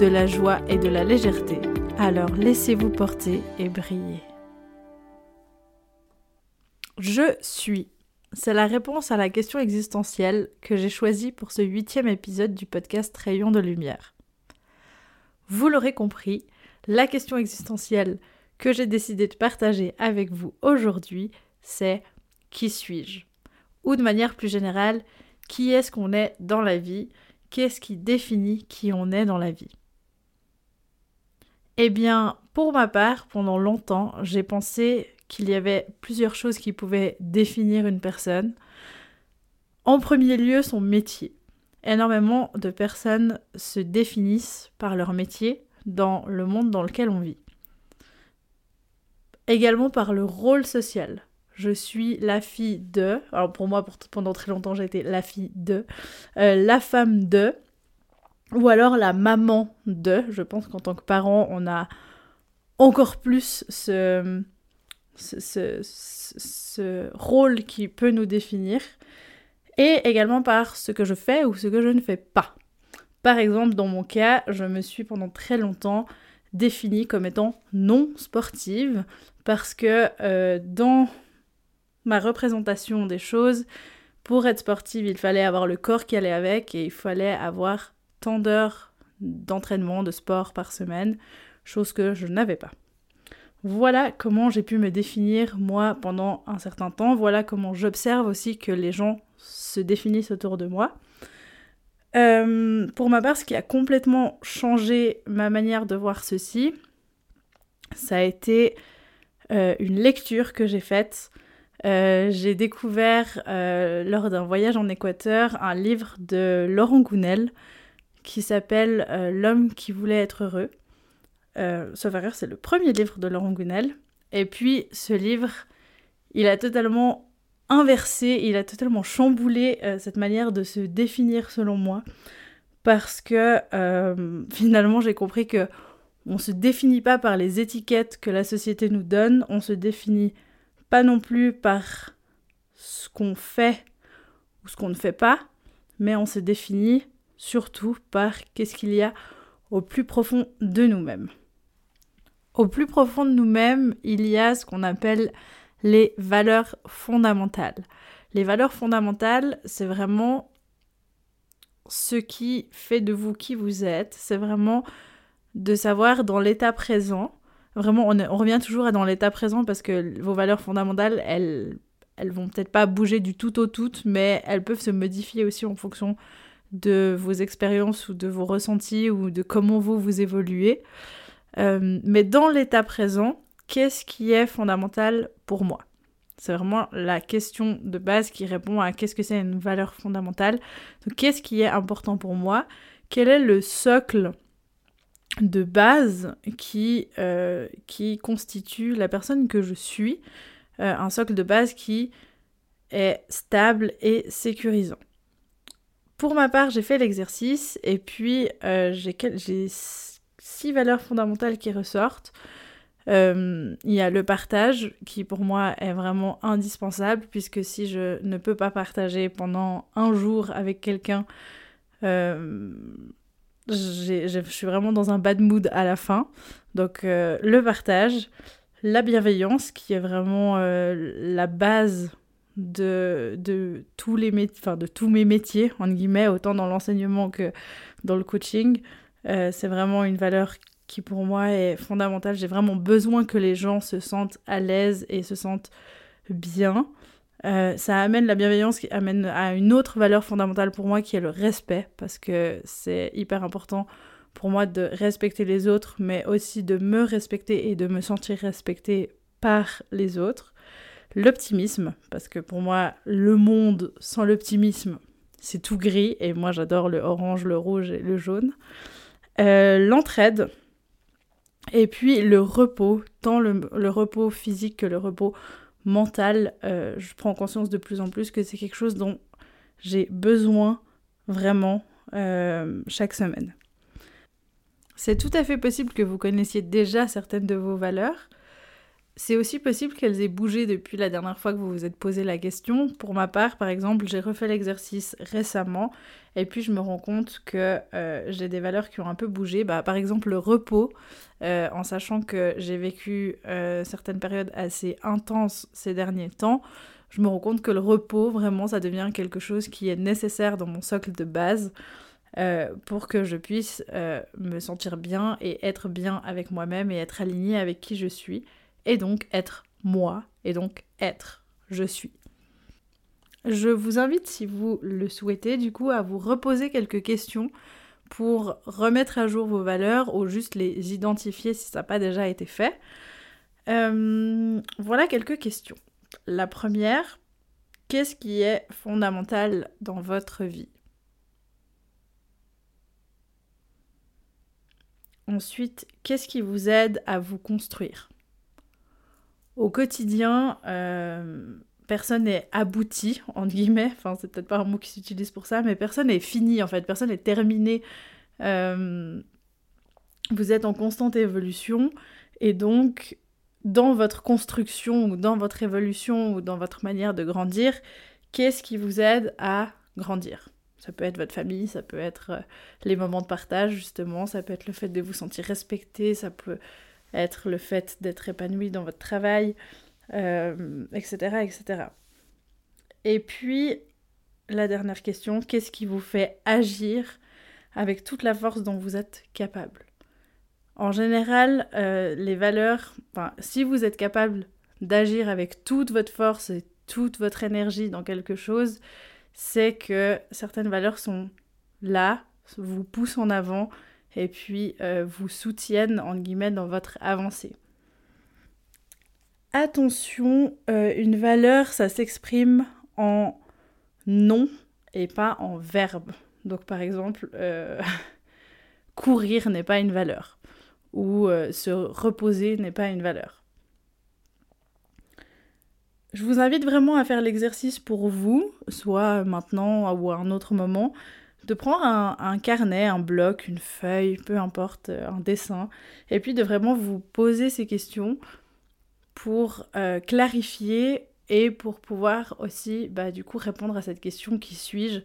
de la joie et de la légèreté. Alors laissez-vous porter et briller. Je suis. C'est la réponse à la question existentielle que j'ai choisie pour ce huitième épisode du podcast Rayon de lumière. Vous l'aurez compris, la question existentielle que j'ai décidé de partager avec vous aujourd'hui, c'est qui suis-je? Ou de manière plus générale, qui est-ce qu'on est dans la vie? Qu'est-ce qui définit qui on est dans la vie? Eh bien, pour ma part, pendant longtemps, j'ai pensé qu'il y avait plusieurs choses qui pouvaient définir une personne. En premier lieu, son métier. Énormément de personnes se définissent par leur métier dans le monde dans lequel on vit. Également par le rôle social. Je suis la fille de, alors pour moi pendant très longtemps j'ai été la fille de, euh, la femme de, ou alors la maman de. Je pense qu'en tant que parent on a encore plus ce, ce, rôle qui peut nous définir, et également par ce que je fais ou ce que je ne fais pas. Par exemple, dans mon cas, je me suis pendant très longtemps définie comme étant non sportive parce que euh, dans ma représentation des choses, pour être sportive, il fallait avoir le corps qui allait avec et il fallait avoir tant d'heures d'entraînement, de sport par semaine, chose que je n'avais pas. Voilà comment j'ai pu me définir moi pendant un certain temps, voilà comment j'observe aussi que les gens se définissent autour de moi. Euh, pour ma part, ce qui a complètement changé ma manière de voir ceci, ça a été euh, une lecture que j'ai faite. Euh, j'ai découvert lors d'un voyage en Équateur un livre de Laurent Gounel qui s'appelle L'homme qui voulait être heureux. Euh, sauf c'est le premier livre de Laurent Gounel. Et puis, ce livre, il a totalement inversé, il a totalement chamboulé euh, cette manière de se définir selon moi. Parce que euh, finalement, j'ai compris que on se définit pas par les étiquettes que la société nous donne, on se définit pas non plus par ce qu'on fait ou ce qu'on ne fait pas, mais on se définit surtout par qu'est-ce qu'il y a au plus profond de nous-mêmes. Au plus profond de nous-mêmes, il y a ce qu'on appelle les valeurs fondamentales. Les valeurs fondamentales, c'est vraiment ce qui fait de vous qui vous êtes. C'est vraiment de savoir dans l'état présent. Vraiment, on, revient toujours à dans l'état présent parce que vos valeurs fondamentales, elles, elles vont peut-être pas bouger du tout au tout, mais elles peuvent se modifier aussi en fonction de vos expériences ou de vos ressentis ou de comment vous vous évoluez. Euh, mais dans l'état présent, qu'est-ce qui est fondamental pour moi? C'est vraiment la question de base qui répond à qu'est-ce que c'est une valeur fondamentale. Donc qu'est-ce qui est important pour moi? Quel est le socle de base qui, euh, constitue la personne que je suis? Euh, Un socle de base qui est stable et sécurisant. Pour ma part, j'ai fait l'exercice et puis j'ai six valeurs fondamentales qui ressortent. Euh, il y a le partage qui pour moi est vraiment indispensable puisque si je ne peux pas partager pendant un jour avec quelqu'un, euh, je suis vraiment dans un bad mood à la fin. Donc euh, le partage, la bienveillance qui est vraiment la base de, tous les enfin, de tous mes métiers, en guillemets, autant dans l'enseignement que dans le coaching. Euh, c'est vraiment une valeur qui pour moi est fondamentale. J'ai vraiment besoin que les gens se sentent à l'aise et se sentent bien. Euh, ça amène la bienveillance qui amène à une autre valeur fondamentale pour moi qui est le respect parce que c'est hyper important pour moi de respecter les autres mais aussi de me respecter et de me sentir respectée par les autres. L'optimisme parce que pour moi le monde sans l'optimisme c'est tout gris et moi j'adore le orange, le rouge et le jaune. l'entraide, et puis le repos, tant le, repos physique que le repos mental. je prends conscience de plus en plus que c'est quelque chose dont j'ai besoin vraiment chaque semaine. C'est tout à fait possible que vous connaissiez déjà certaines de vos valeurs. C'est aussi possible qu'elles aient bougé depuis la dernière fois que vous vous êtes posé la question. Pour ma part, par exemple, j'ai refait l'exercice récemment et puis je me rends compte que euh, j'ai des valeurs qui ont un peu bougé. Bah, par exemple, le repos, euh, en sachant que j'ai vécu euh, certaines périodes assez intenses ces derniers temps, je me rends compte que le repos, vraiment, ça devient quelque chose qui est nécessaire dans mon socle de base. Pour que je puisse me sentir bien et être bien avec moi-même et être aligné avec qui je suis, et donc être moi, et donc être je suis. Je vous invite, si vous le souhaitez, du coup, à vous reposer quelques questions pour remettre à jour vos valeurs ou juste les identifier si ça n'a pas déjà été fait. Euh, voilà quelques questions. La première, qu'est-ce qui est fondamental dans votre vie? Ensuite, qu'est-ce qui vous aide à vous construire? Au quotidien, euh, personne n'est abouti, entre guillemets, enfin c'est peut-être pas un mot qui s'utilise pour ça, mais personne n'est fini en fait, personne n'est terminé. Euh, vous êtes en constante évolution. Et donc dans votre construction ou dans votre évolution ou dans votre manière de grandir, qu'est-ce qui vous aide à grandir? Ça peut être votre famille, ça peut être euh, les moments de partage justement, ça peut être le fait de vous sentir respecté, ça peut être le fait d'être épanoui dans votre travail, etc., euh, etc. Et puis, la dernière question, qu'est-ce qui vous fait agir avec toute la force dont vous êtes capable? En général, euh, les valeurs, si vous êtes capable d'agir avec toute votre force et toute votre énergie dans quelque chose, c'est que certaines valeurs sont là, vous poussent en avant et puis euh, vous soutiennent, en guillemets, dans votre avancée. Attention, euh, une valeur, ça s'exprime en nom et pas en verbe. Donc par exemple, euh, courir n'est pas une valeur ou se reposer n'est pas une valeur. Je vous invite vraiment à faire l'exercice pour vous, soit maintenant ou à un autre moment, de prendre un, carnet, un bloc, une feuille, peu importe, euh, un dessin, et puis de vraiment vous poser ces questions pour euh, clarifier et pour pouvoir aussi, bah, du coup, répondre à cette question qui suis-je.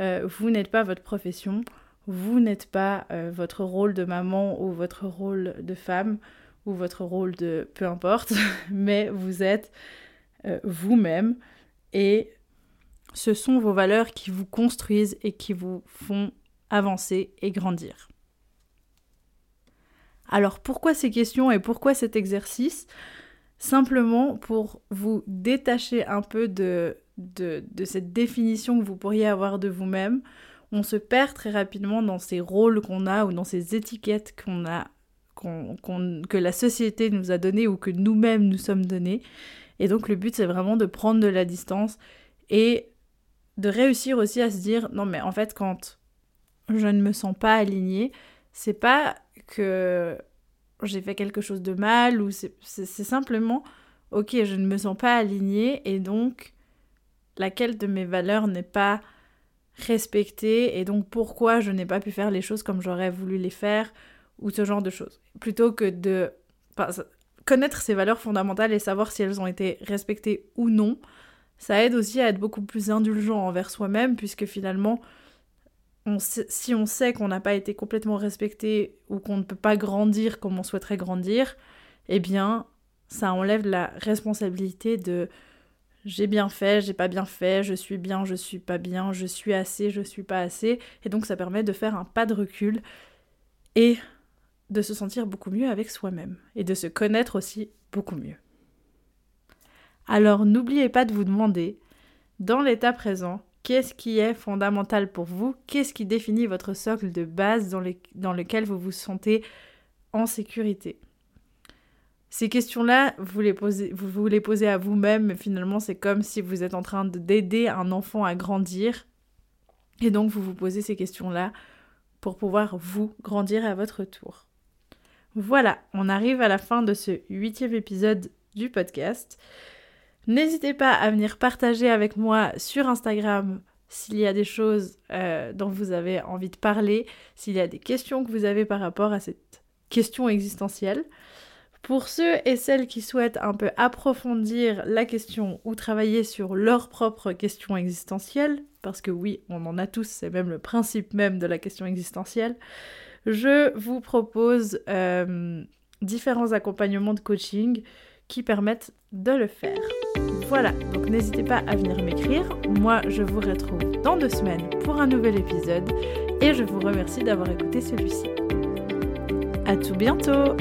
Euh, Vous n'êtes pas votre profession, vous n'êtes pas votre rôle de maman ou votre rôle de femme ou votre rôle de peu importe, mais vous êtes vous-même et ce sont vos valeurs qui vous construisent et qui vous font avancer et grandir. Alors pourquoi ces questions et pourquoi cet exercice? Simplement pour vous détacher un peu de, cette définition que vous pourriez avoir de vous-même. On se perd très rapidement dans ces rôles qu'on a ou dans ces étiquettes qu'on a, que la société nous a données ou que nous-mêmes nous sommes donnés. Et donc le but c'est vraiment de prendre de la distance et de réussir aussi à se dire non mais en fait quand je ne me sens pas alignée, c'est pas que j'ai fait quelque chose de mal ou c'est simplement ok je ne me sens pas alignée et donc laquelle de mes valeurs n'est pas respectée et donc pourquoi je n'ai pas pu faire les choses comme j'aurais voulu les faire ou ce genre de choses. Plutôt que de connaître ses valeurs fondamentales et savoir si elles ont été respectées ou non, ça aide aussi à être beaucoup plus indulgent envers soi-même, puisque finalement, si on sait qu'on n'a pas été complètement respecté ou qu'on ne peut pas grandir comme on souhaiterait grandir, eh bien, ça enlève la responsabilité de j'ai bien fait, j'ai pas bien fait, je suis bien, je suis pas bien, je suis assez, je suis pas assez. Et donc ça permet de faire un pas de recul et de se sentir beaucoup mieux avec soi-même et de se connaître aussi beaucoup mieux. Alors n'oubliez pas de vous demander, dans l'état présent, qu'est-ce qui est fondamental pour vous, qu'est-ce qui définit votre socle de base dans, lequel vous vous sentez en sécurité? Ces questions-là, vous, les posez, vous les posez à vous-même, mais finalement c'est comme si vous êtes en train d'aider un enfant à grandir. Et donc vous vous posez ces questions-là pour pouvoir vous grandir à votre tour. Voilà, on arrive à la fin de ce huitième épisode du podcast. N'hésitez pas à venir partager avec moi sur Instagram s'il y a des choses euh, dont vous avez envie de parler, s'il y a des questions que vous avez par rapport à cette question existentielle. Pour ceux et celles qui souhaitent un peu approfondir la question ou travailler sur leur propre question existentielle, parce que oui, on en a tous, c'est même le principe même de la question existentielle, je vous propose euh, différents accompagnements de coaching qui permettent de le faire. Voilà, donc n'hésitez pas à venir m'écrire. Moi, je vous retrouve dans deux semaines pour un nouvel épisode et je vous remercie d'avoir écouté celui-ci. À tout bientôt